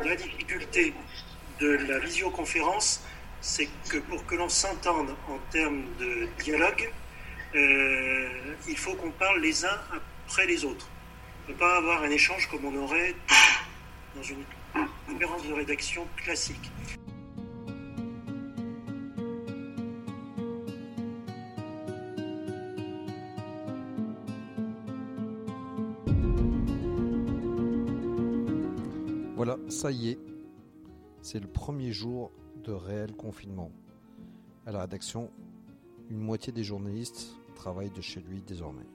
La difficulté de la visioconférence, c'est que pour que l'on s'entende en termes de dialogue, euh, il faut qu'on parle les uns après les autres. On ne peut pas avoir un échange comme on aurait dans une conférence de rédaction classique. Ça y est, c'est le premier jour de réel confinement. À la rédaction, une moitié des journalistes travaillent de chez lui désormais.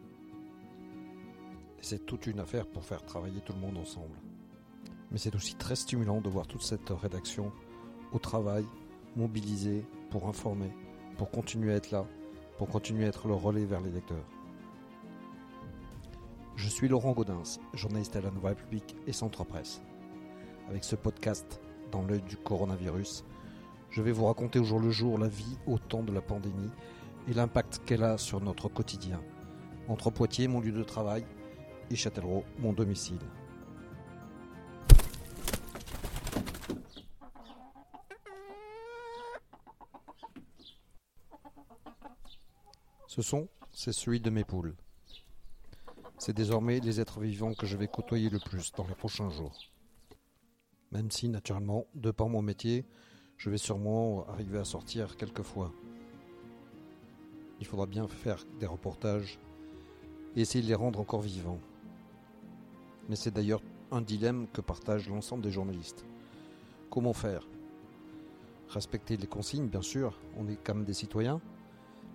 C'est toute une affaire pour faire travailler tout le monde ensemble. Mais c'est aussi très stimulant de voir toute cette rédaction au travail, mobilisée pour informer, pour continuer à être là, pour continuer à être le relais vers les lecteurs. Je suis Laurent Gaudens, journaliste à la Nouvelle République et Centre Presse. Avec ce podcast, dans l'œil du coronavirus, je vais vous raconter au jour le jour la vie au temps de la pandémie et l'impact qu'elle a sur notre quotidien, entre Poitiers, mon lieu de travail, et Châtellerault, mon domicile. Ce son, c'est celui de mes poules. C'est désormais les êtres vivants que je vais côtoyer le plus dans les prochains jours. Même si, naturellement, de par mon métier, je vais sûrement arriver à sortir quelques fois. Il faudra bien faire des reportages et essayer de les rendre encore vivants. Mais c'est d'ailleurs un dilemme que partagent l'ensemble des journalistes. Comment faire? Respecter les consignes, bien sûr, on est quand même des citoyens,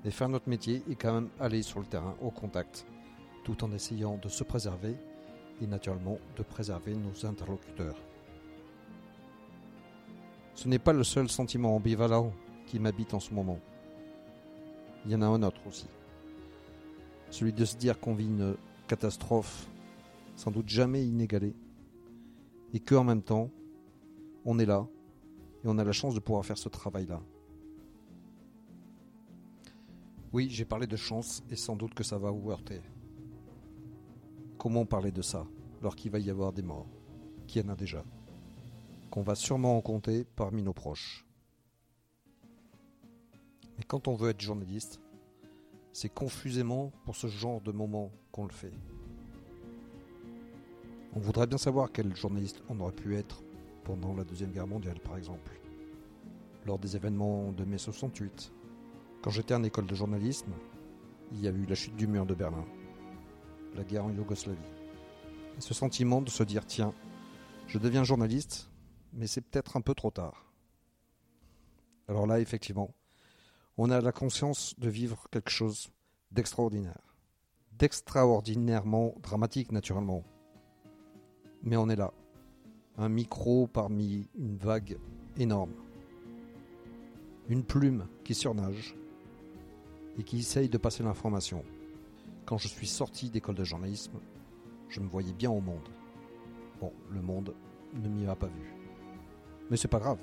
mais faire notre métier et quand même aller sur le terrain, au contact, tout en essayant de se préserver et naturellement de préserver nos interlocuteurs. Ce n'est pas le seul sentiment ambivalent qui m'habite en ce moment. Il y en a un autre aussi. Celui de se dire qu'on vit une catastrophe sans doute jamais inégalée et que en même temps, on est là et on a la chance de pouvoir faire ce travail-là. Oui, j'ai parlé de chance et sans doute que ça va vous heurter. Comment parler de ça alors qu'il va y avoir des morts? Qu'il y en a déjà? Qu'on va sûrement en compter parmi nos proches. Mais quand on veut être journaliste, c'est confusément pour ce genre de moment qu'on le fait. On voudrait bien savoir quel journaliste on aurait pu être pendant la Deuxième Guerre mondiale, par exemple, lors des événements de mai 68. Quand j'étais en école de journalisme, il y a eu la chute du mur de Berlin, la guerre en Yougoslavie. Et ce sentiment de se dire, tiens, je deviens journaliste, mais c'est peut-être un peu trop tard. Alors là, effectivement, on a la conscience de vivre quelque chose d'extraordinaire, d'extraordinairement dramatique naturellement. Mais on est là, un micro parmi une vague énorme, une plume qui surnage et qui essaye de passer l'information. Quand je suis sorti d'école de journalisme, je me voyais bien au monde. Bon, le monde ne m'y a pas vu. Mais c'est pas grave.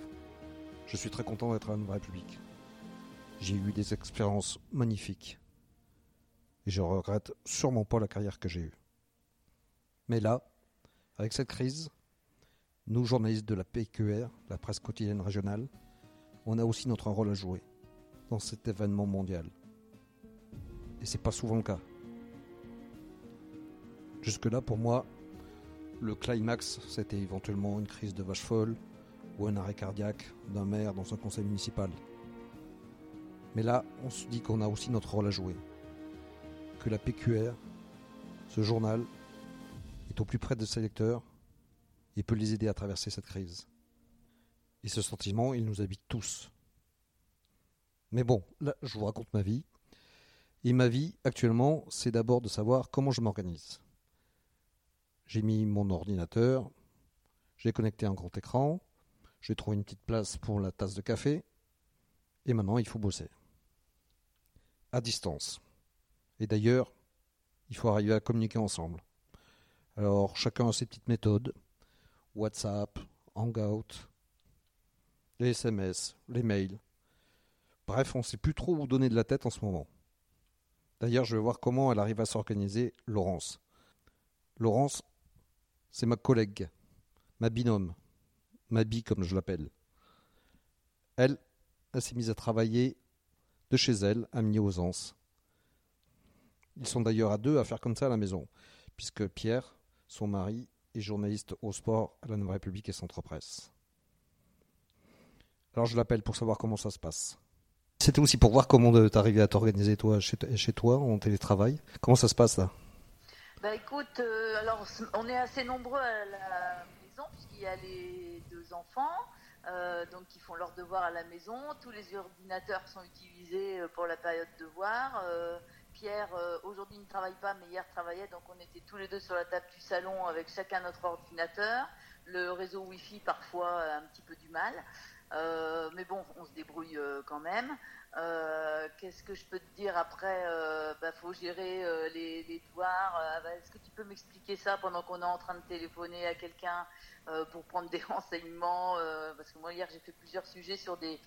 Je suis très content d'être à Nouvelle République. J'ai eu des expériences magnifiques. Et je regrette sûrement pas la carrière que j'ai eue. Mais là, avec cette crise, nous, journalistes de la PQR, la presse quotidienne régionale, on a aussi notre rôle à jouer dans cet événement mondial. Et c'est pas souvent le cas. Jusque-là, pour moi, le climax, c'était éventuellement une crise de vache folle, ou un arrêt cardiaque d'un maire dans un conseil municipal. Mais là, on se dit qu'on a aussi notre rôle à jouer. Que la PQR, ce journal, est au plus près de ses lecteurs et peut les aider à traverser cette crise. Et ce sentiment, il nous habite tous. Mais bon, là, je vous raconte ma vie. Et ma vie, actuellement, c'est d'abord de savoir comment je m'organise. J'ai mis mon ordinateur, j'ai connecté un grand écran, j'ai trouvé une petite place pour la tasse de café. Et maintenant, il faut bosser. À distance. Et d'ailleurs, il faut arriver à communiquer ensemble. Alors, chacun a ses petites méthodes. WhatsApp, Hangout, les SMS, les mails. Bref, on ne sait plus trop où donner de la tête en ce moment. D'ailleurs, je vais voir comment elle arrive à s'organiser, Laurence. Laurence, c'est ma collègue, ma binôme, Mabi comme je l'appelle. Elle, s'est mise à travailler de chez elle à aux Anses. Ils sont d'ailleurs à deux à faire comme ça à la maison, puisque Pierre, son mari, est journaliste au sport à la Nouvelle République et Centre Presse. Alors je l'appelle pour savoir comment ça se passe. C'était aussi pour voir comment t'arrivais à t'organiser toi chez, toi en télétravail. Comment ça se passe là? Bah écoute, euh, alors on est assez nombreux à puisqu'il y a les deux enfants. Euh, qui font leurs devoirs à la maison. Tous les ordinateurs sont utilisés euh, pour la période de devoir. Pierre, aujourd'hui ne travaille pas, mais hier travaillait, donc on était tous les deux sur la table du salon avec chacun notre ordinateur. Le réseau Wi-Fi parfois un petit peu du mal. Euh, mais bon, on se débrouille euh, quand même. Euh, qu'est-ce que je peux te dire après Il bah, faut gérer les, les, devoirs. Bah, est-ce que tu peux m'expliquer ça pendant qu'on est en train de téléphoner à quelqu'un pour prendre des renseignements Parce que moi hier j'ai fait plusieurs sujets sur des,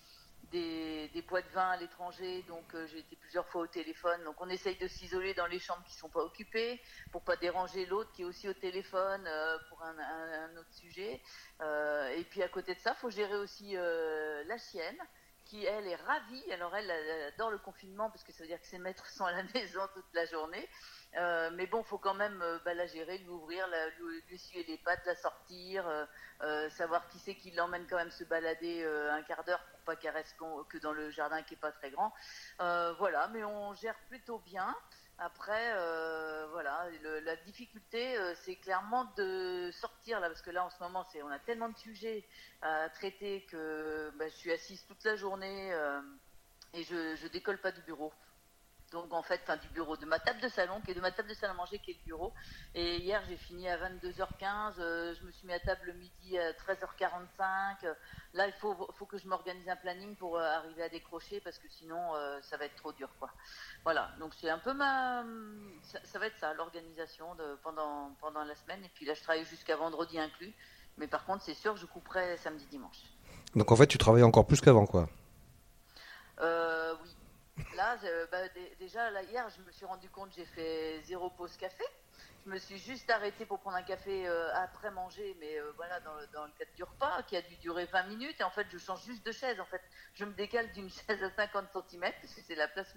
des, des, de vin à l'étranger, donc euh, j'ai été plusieurs fois au téléphone. Donc on essaye de s'isoler dans les chambres qui ne sont pas occupées pour pas déranger l'autre qui est aussi au téléphone euh, pour un, autre sujet. Euh, et puis à côté de ça, faut gérer aussi la chienne qui elle est ravie. Alors elle, adore le confinement parce que ça veut dire que ses maîtres sont à la maison toute la journée. Euh, mais bon, faut quand même euh, bah, la gérer, lui, lui suer les pattes, la sortir, euh, savoir qui c'est qui l'emmène quand même se balader un quart d'heure pour pas qu'elle reste que dans le jardin qui est pas très grand. voilà, mais on gère plutôt bien. Après, voilà, la difficulté, c'est clairement de sortir là, parce que là, en ce moment, c'est, on a tellement de sujets à traiter que bah, je suis assise toute la journée et je, je décolle pas du bureau donc en fait, enfin, du bureau, de ma table de salon, qui est de ma table de salle à manger, qui est le bureau. Et hier, j'ai fini à 22h15, euh, je me suis mis à table le midi à 13h45. là, il faut, faut que je m'organise un planning pour euh, arriver à décrocher, parce que sinon, euh, ça va être trop dur, quoi. Voilà, donc c'est un peu ma... Ça, va être ça, l'organisation pendant, pendant la semaine. Et puis là, je travaille jusqu'à vendredi inclus. Mais par contre, c'est sûr, je couperai samedi, dimanche. Donc en fait, tu travailles encore plus qu'avant, quoi. oui, Là, bah, déjà, là, hier, je me suis rendu compte j'ai fait zéro pause café. Je me suis juste arrêtée pour prendre un café euh, après manger, mais euh, voilà, dans le, cadre du repas, qui a dû durer 20 minutes. Et en fait, je change juste de chaise. En fait, je me décale d'une chaise à 50 cm, parce que c'est la place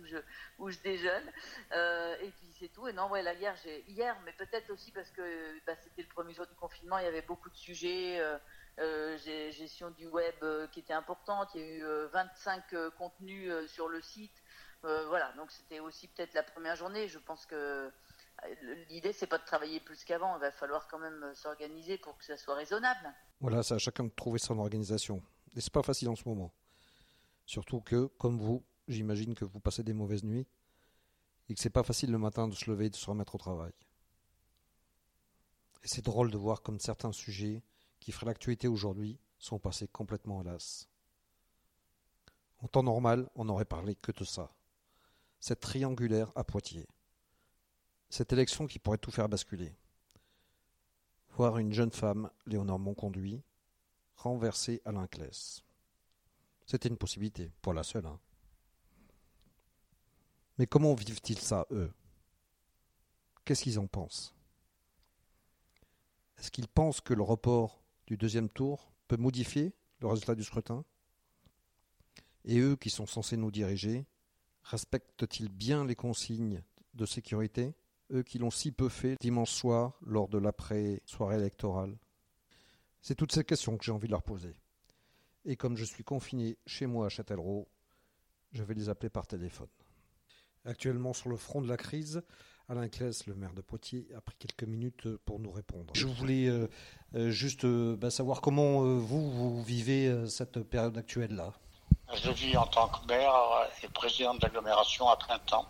où je, déjeune. Euh, et puis, c'est tout. Et non, ouais, là, hier, j'ai, hier mais peut-être aussi parce que bah, c'était le premier jour du confinement, il y avait beaucoup de sujets. gestion du web qui était importante. Il y a eu 25 contenus sur le site. Euh, voilà, donc c'était aussi peut-être la première journée. Je pense que euh, l'idée, c'est pas de travailler plus qu'avant. Il va falloir quand même euh, s'organiser pour que ça soit raisonnable. Voilà, c'est à chacun de trouver son organisation. Et c'est pas facile en ce moment. Surtout que, comme vous, j'imagine que vous passez des mauvaises nuits et que c'est pas facile le matin de se lever et de se remettre au travail. Et c'est drôle de voir comme certains sujets qui feraient l'actualité aujourd'hui sont passés complètement à l'as. En temps normal, on n'aurait parlé que de ça cette triangulaire à Poitiers. Cette élection qui pourrait tout faire basculer. Voir une jeune femme, Léonore Monconduit, renversée à l'Inclès. C'était une possibilité, pour la seule. Hein. Mais comment vivent-ils ça, eux? Qu'est-ce qu'ils en pensent? Est-ce qu'ils pensent que le report du deuxième tour peut modifier le résultat du scrutin? Et eux qui sont censés nous diriger, respectent-ils bien les consignes de sécurité, eux qui l'ont si peu fait dimanche soir lors de l'après-soirée électorale? C'est toutes ces questions que j'ai envie de leur poser. Et comme je suis confiné chez moi à Châtellerault, je vais les appeler par téléphone. Actuellement sur le front de la crise, Alain Claes, le maire de Poitiers, a pris quelques minutes pour nous répondre. Je voulais euh, euh, juste euh, bah, savoir comment vous, vous vivez cette période actuelle-là. Je vis en tant que maire et président de l'agglomération à printemps.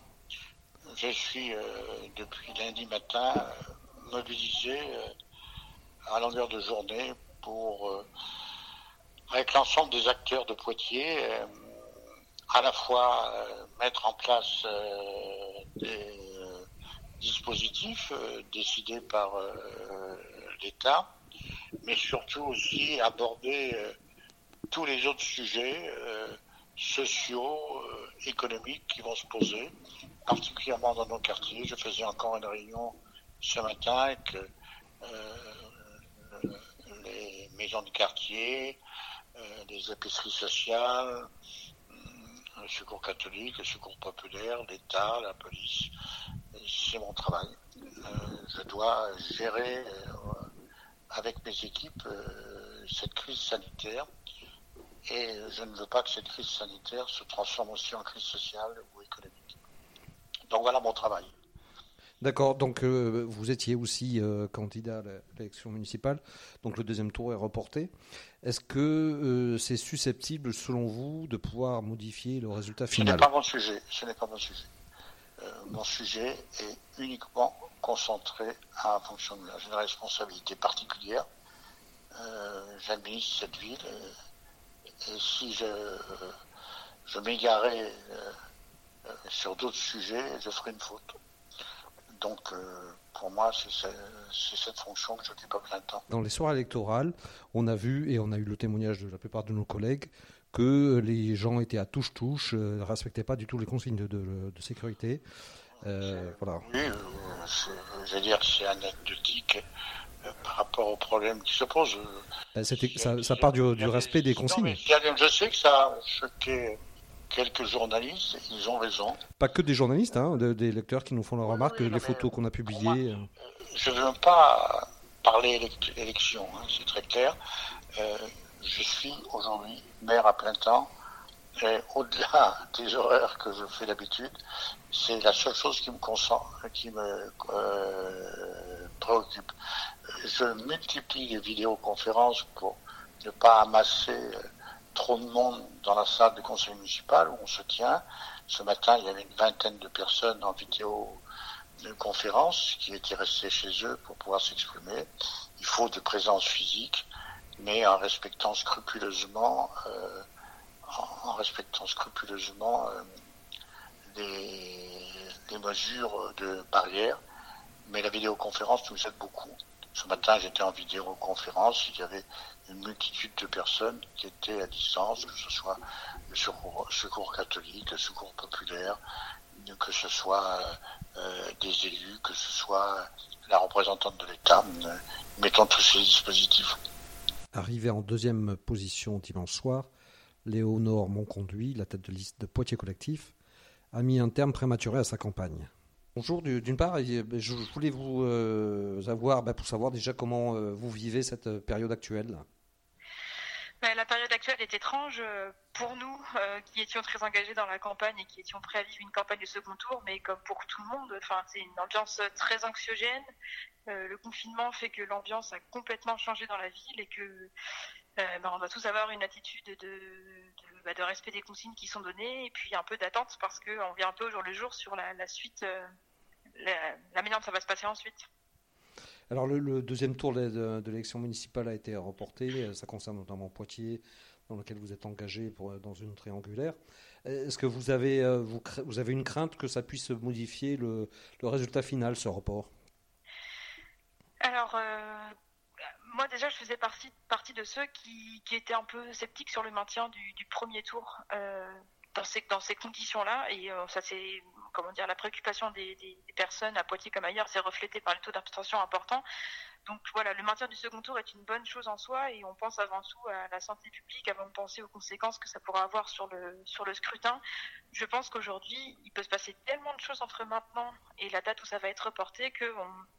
Je suis euh, depuis lundi matin euh, mobilisé euh, à longueur de journée pour, avec l'ensemble des acteurs de Poitiers, à la fois mettre en place des dispositifs décidés par l'État, mais surtout aussi aborder tous les autres sujets euh, sociaux, euh, économiques qui vont se poser, particulièrement dans nos quartiers. Je faisais encore une réunion ce matin avec euh, les maisons de quartier, les épiceries sociales, le secours catholique, le secours populaire, l'État, la police. C'est mon travail. je dois gérer avec mes équipes cette crise sanitaire et je ne veux pas que cette crise sanitaire se transforme aussi en crise sociale ou économique. Donc voilà mon travail. D'accord, donc euh, vous étiez aussi euh, candidat à l'élection municipale, donc le deuxième tour est reporté. Est-ce que euh, c'est susceptible, selon vous, de pouvoir modifier le résultat final Ce n'est pas mon sujet. Ce n'est pas mon sujet. mon sujet est uniquement concentré à la fonction de J'ai une responsabilité particulière. J'administre cette ville et si je, m'égarais sur d'autres sujets, je ferais une faute. Donc, euh, pour moi, c'est cette fonction que j'occupe à plein temps. Dans les soirées électorales, on a vu, et on a eu le témoignage de la plupart de nos collègues, que les gens étaient à touche-touche, ne euh, respectaient pas du tout les consignes de, sécurité. Euh, voilà. Oui, je veux dire c'est anecdotique par rapport aux problèmes qui se posent. Ben, ça, ça, part du, respect des consignes. je sais que ça a choqué quelques journalistes, ils ont raison. Pas que des journalistes, hein, des lecteurs qui nous font la remarque, les photos qu'on a publiées. Euh. je ne veux pas parler élection, hein, c'est très clair. Euh, je suis aujourd'hui maire à plein temps. Et au-delà des horaires que je fais d'habitude, c'est la seule chose qui me euh, préoccupe. Je multiplie les vidéoconférences pour ne pas amasser trop de monde dans la salle du conseil municipal où on se tient. Ce matin, il y avait une vingtaine de personnes en vidéo de conférence qui étaient restées chez eux pour pouvoir s'exprimer. Il faut de présence physique, mais en respectant scrupuleusement, euh, en, respectant scrupuleusement euh, les, mesures de barrière. Mais la vidéoconférence nous aide beaucoup. Ce matin, j'étais en vidéoconférence, il y avait une multitude de personnes qui étaient à distance, que ce soit le secours, catholique, le secours populaire, que ce soit euh, des élus, que ce soit la représentante de l'État. Mettons tous ces dispositifs. Arrivé en deuxième position dimanche soir, Léonore Monconduit, la tête de liste de Poitiers Collectif, a mis un terme prématuré à sa campagne. Bonjour, d'une part, ben, je voulais vous euh, avoir ben, pour savoir déjà comment euh, vous vivez cette période actuelle. Ben, la période actuelle est étrange euh, pour nous qui étions très engagés dans la campagne et qui étions prêts à vivre une campagne de second tour, mais comme pour tout le monde, enfin, c'est une ambiance très anxiogène. le confinement fait que l'ambiance a complètement changé dans la ville et que on doit tous avoir une attitude de, de, respect des consignes qui sont données et puis un peu d'attente parce qu'on vient un peu au jour le jour sur la, suite la, manière dont ça va se passer ensuite. Alors le, deuxième tour de, l'élection municipale a été reporté, ça concerne notamment Poitiers, dans lequel vous êtes engagé pour, dans une triangulaire. Est-ce que vous avez, euh, vous, vous, avez une crainte que ça puisse modifier le, le résultat final, ce report? Alors, euh, moi déjà, je faisais partie, de ceux qui, étaient un peu sceptiques sur le maintien du, premier tour. Euh, dans ces, dans ces conditions-là, et ça c'est comment dire, la préoccupation des, personnes à Poitiers comme ailleurs s'est reflétée par le taux d'abstention important. Donc voilà, le maintien du second tour est une bonne chose en soi et on pense avant tout à la santé publique avant de penser aux conséquences que ça pourra avoir sur le, sur le scrutin. Je pense qu'aujourd'hui, il peut se passer tellement de choses entre maintenant et la date où ça va être reporté que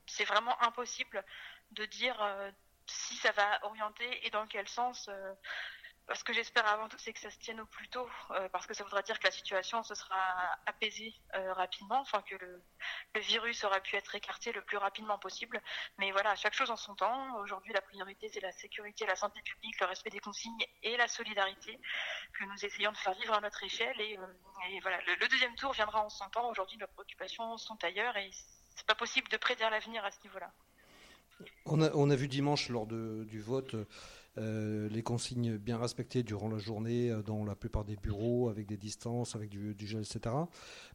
c'est vraiment impossible de dire euh, si ça va orienter et dans quel sens. Euh, ce que j'espère avant tout, c'est que ça se tienne au plus tôt, euh, parce que ça voudra dire que la situation se sera apaisée euh, rapidement, enfin que le, virus aura pu être écarté le plus rapidement possible. Mais voilà, chaque chose en son temps. Aujourd'hui, la priorité, c'est la sécurité, la santé publique, le respect des consignes et la solidarité que nous essayons de faire vivre à notre échelle. Et, voilà, le, deuxième tour viendra en son temps. Aujourd'hui, nos préoccupations sont ailleurs et c'est pas possible de prédire l'avenir à ce niveau-là. On a, vu dimanche lors du vote euh, les consignes bien respectées durant la journée euh, dans la plupart des bureaux, avec des distances, avec du, gel, etc.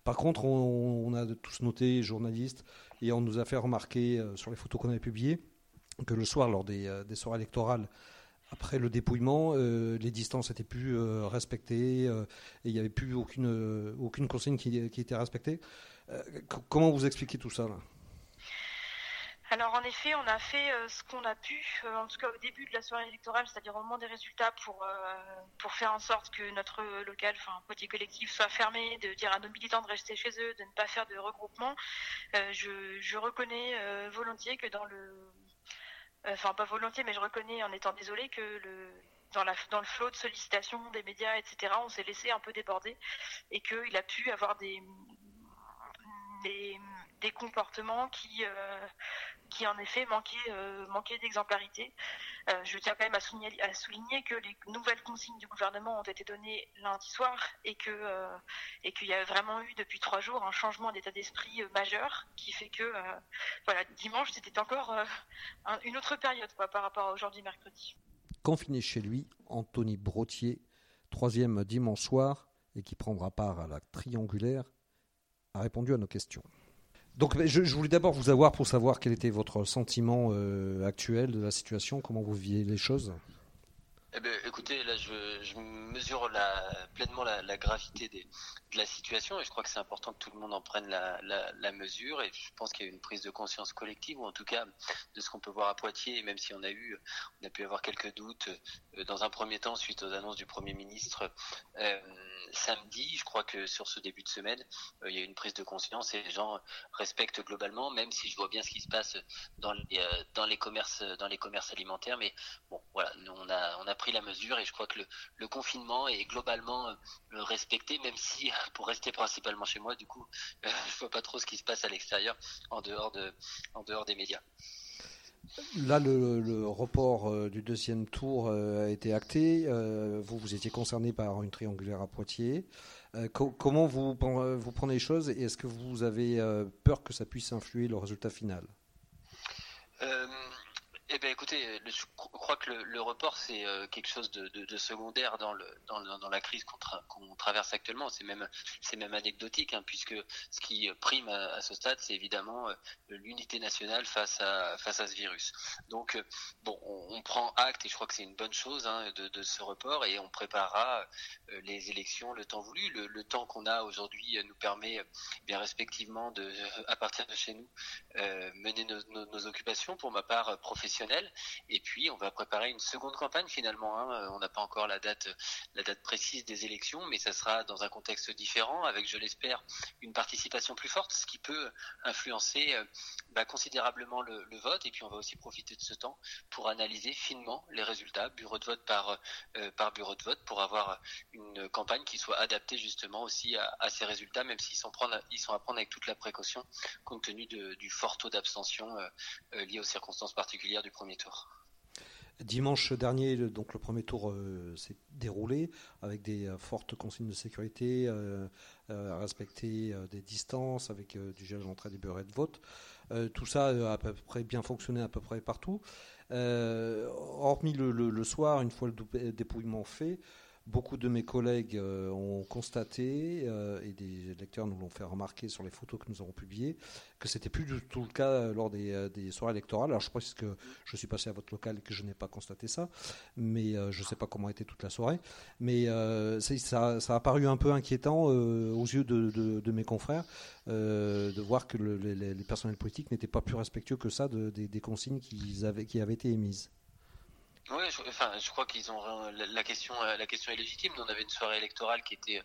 Par contre, on, a tous noté, journalistes, et on nous a fait remarquer euh, sur les photos qu'on avait publiées, que le soir, lors des, soirées électorales, après le dépouillement, les distances étaient plus respectées et il n'y avait plus aucune, consigne qui, était respectée. comment vous expliquez tout ça alors en effet, on a fait euh, ce qu'on a pu, euh, en tout cas au début de la soirée électorale, c'est-à-dire au moment des résultats, pour, euh, faire en sorte que notre local, enfin petit collectif, soit fermé, de dire à nos militants de rester chez eux, de ne pas faire de regroupement. Je, reconnais volontiers que dans le... Enfin pas volontiers, mais je reconnais en étant désolé que dans, la, dans le flot de sollicitations des médias, etc., on s'est laissé un peu déborder et qu'il a pu avoir des, des, comportements qui, qui en effet manquait, euh, d'exemplarité. Euh, je tiens quand même à souligner, à souligner, que les nouvelles consignes du gouvernement ont été données lundi soir et que euh, et qu'il y a vraiment eu depuis trois jours un changement d'état d'esprit majeur qui fait que voilà dimanche c'était encore une autre période quoi, par rapport à aujourd'hui mercredi. Confiné chez lui, Anthony Brottier, troisième dimanche soir et qui prendra part à la triangulaire, a répondu à nos questions. Donc je, voulais d'abord vous avoir pour savoir quel était votre sentiment euh, actuel de la situation, comment vous viviez les choses. Eh bien, écoutez, là, je, mesure pleinement la, gravité de la situation et je crois que c'est important que tout le monde en prenne la, mesure et je pense qu'il y a une prise de conscience collective ou en tout cas de ce qu'on peut voir à Poitiers, même si on a eu, on a pu avoir quelques doutes euh, dans un premier temps suite aux annonces du Premier ministre. Euh, samedi, je crois que sur ce début de semaine, euh, il y a une prise de conscience et les gens respectent globalement, même si je vois bien ce qui se passe dans les, euh, commerces, dans les commerces alimentaires. Mais bon, voilà, nous, on a, on a pris la mesure et je crois que le, confinement est globalement euh, respecté, même si pour rester principalement chez moi, du coup, je vois pas trop ce qui se passe à l'extérieur, en dehors des médias. Là, le, report euh, du deuxième tour euh, a été acté. Euh, vous, vous étiez concerné par une triangulaire à Poitiers. comment vous, vous prenez les choses et est-ce que vous avez peur que ça puisse influer le résultat final? Eh bien, écoutez, je crois que le, report, c'est euh, quelque chose de, secondaire dans, la crise qu'on traverse actuellement. C'est même, même anecdotique, hein, puisque ce qui prime à, ce stade, c'est évidemment euh, l'unité nationale face à, ce virus. Donc, euh, bon, on, prend acte, et je crois que c'est une bonne chose hein, de, ce report, et on préparera les élections le temps voulu. Le, temps qu'on a aujourd'hui nous permet, bien respectivement, de, à partir de chez nous, mener nos, nos occupations. Pour ma part professionnelle, et puis, on va préparer une seconde campagne finalement. Hein. Euh, on n'a pas encore la date, précise des élections, mais ça sera dans un contexte différent, avec, je l'espère, une participation plus forte, ce qui peut influencer euh, bah, considérablement le, vote. Et puis, on va aussi profiter de ce temps pour analyser finement les résultats, bureau de vote par, euh, bureau de vote, pour avoir une campagne qui soit adaptée justement aussi à, ces résultats, même s'ils sont, ils sont à prendre avec toute la précaution, compte tenu du fort taux d'abstention lié aux circonstances particulières du premier tour. Dimanche dernier, donc le premier tour euh, s'est déroulé avec des euh, fortes consignes de sécurité, euh, à respecter des distances, avec du gel d'entrée des bureaux de vote. tout ça a à peu près bien fonctionné à peu près partout. hormis le, soir, une fois le dépouillement fait, Beaucoup de mes collègues euh, ont constaté, euh, et des lecteurs nous l'ont fait remarquer sur les photos que nous avons publiées, que c'était plus du tout le cas lors des, soirées électorales. Alors je pense que je suis passé à votre local et que je n'ai pas constaté ça, mais euh, je ne sais pas comment était toute la soirée. Mais ça, a paru un peu inquiétant aux yeux de, mes confrères de voir que les, personnels politiques n'étaient pas plus respectueux que ça des, consignes qui avaient été émises. Oui, je, enfin, je crois qu'ils ont la, question, euh, la question est légitime. On avait une soirée électorale qui était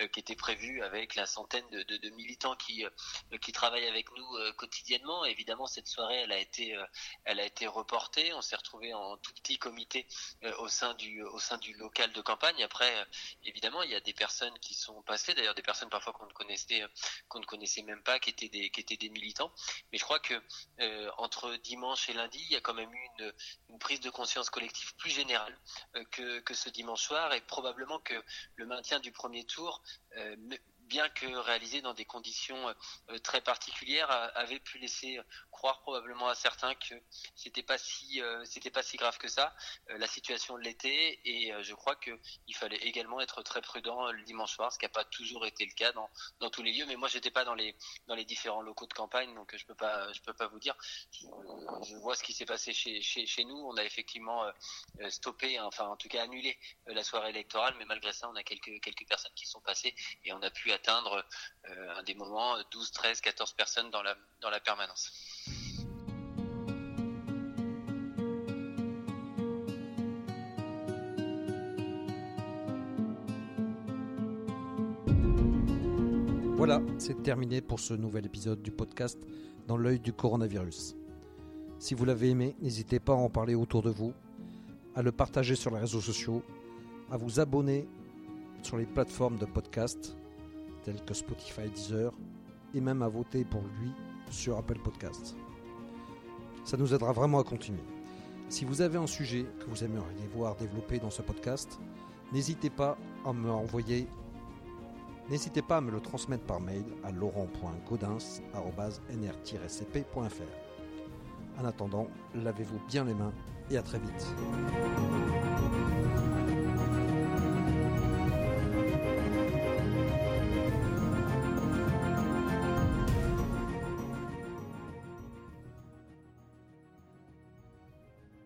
euh, qui était prévue avec la centaine de, militants qui euh, qui travaillent avec nous quotidiennement. évidemment, cette soirée, elle a été elle a été reportée. On s'est retrouvé en tout petit comité au sein du au sein du local de campagne. Après, évidemment, il y a des personnes qui sont passées, d'ailleurs des personnes parfois qu'on ne connaissait qu'on ne connaissait même pas, qui étaient des qui étaient des militants. Mais je crois que entre dimanche et lundi, il y a quand même eu une, une prise de conscience collectif plus général euh, que, que, ce dimanche soir et probablement que le maintien du premier tour euh, bien que réalisé dans des conditions euh, très particulières, avait pu laisser croire probablement à certains que c'était pas si euh, c'était pas si grave que ça euh, la situation l'été et je crois que il fallait également être très prudent le dimanche soir, ce qui n'a pas toujours été le cas dans, dans tous les lieux. Mais moi, j'étais pas dans les dans les différents locaux de campagne, donc je peux pas je peux pas vous dire. Je, vois ce qui s'est passé chez, chez, chez nous. On a effectivement stoppé, hein, enfin en tout cas annulé la soirée électorale, mais malgré ça, on a quelques quelques personnes qui sont passées et on a pu atteindre euh, à des moments 12, 13, 14 personnes dans la, dans la permanence. Voilà, c'est terminé pour ce nouvel épisode du podcast Dans l'œil du coronavirus. Si vous l'avez aimé, n'hésitez pas à en parler autour de vous, à le partager sur les réseaux sociaux, à vous abonner sur les plateformes de podcast telles que Spotify, Deezer, et même à voter pour lui sur Apple Podcasts. Ça nous aidera vraiment à continuer. Si vous avez un sujet que vous aimeriez voir développé dans ce podcast, n'hésitez pas à me envoyer N'hésitez pas à me le transmettre par mail à laurent.gaudens.nr-cp.fr. En attendant, lavez-vous bien les mains et à très vite.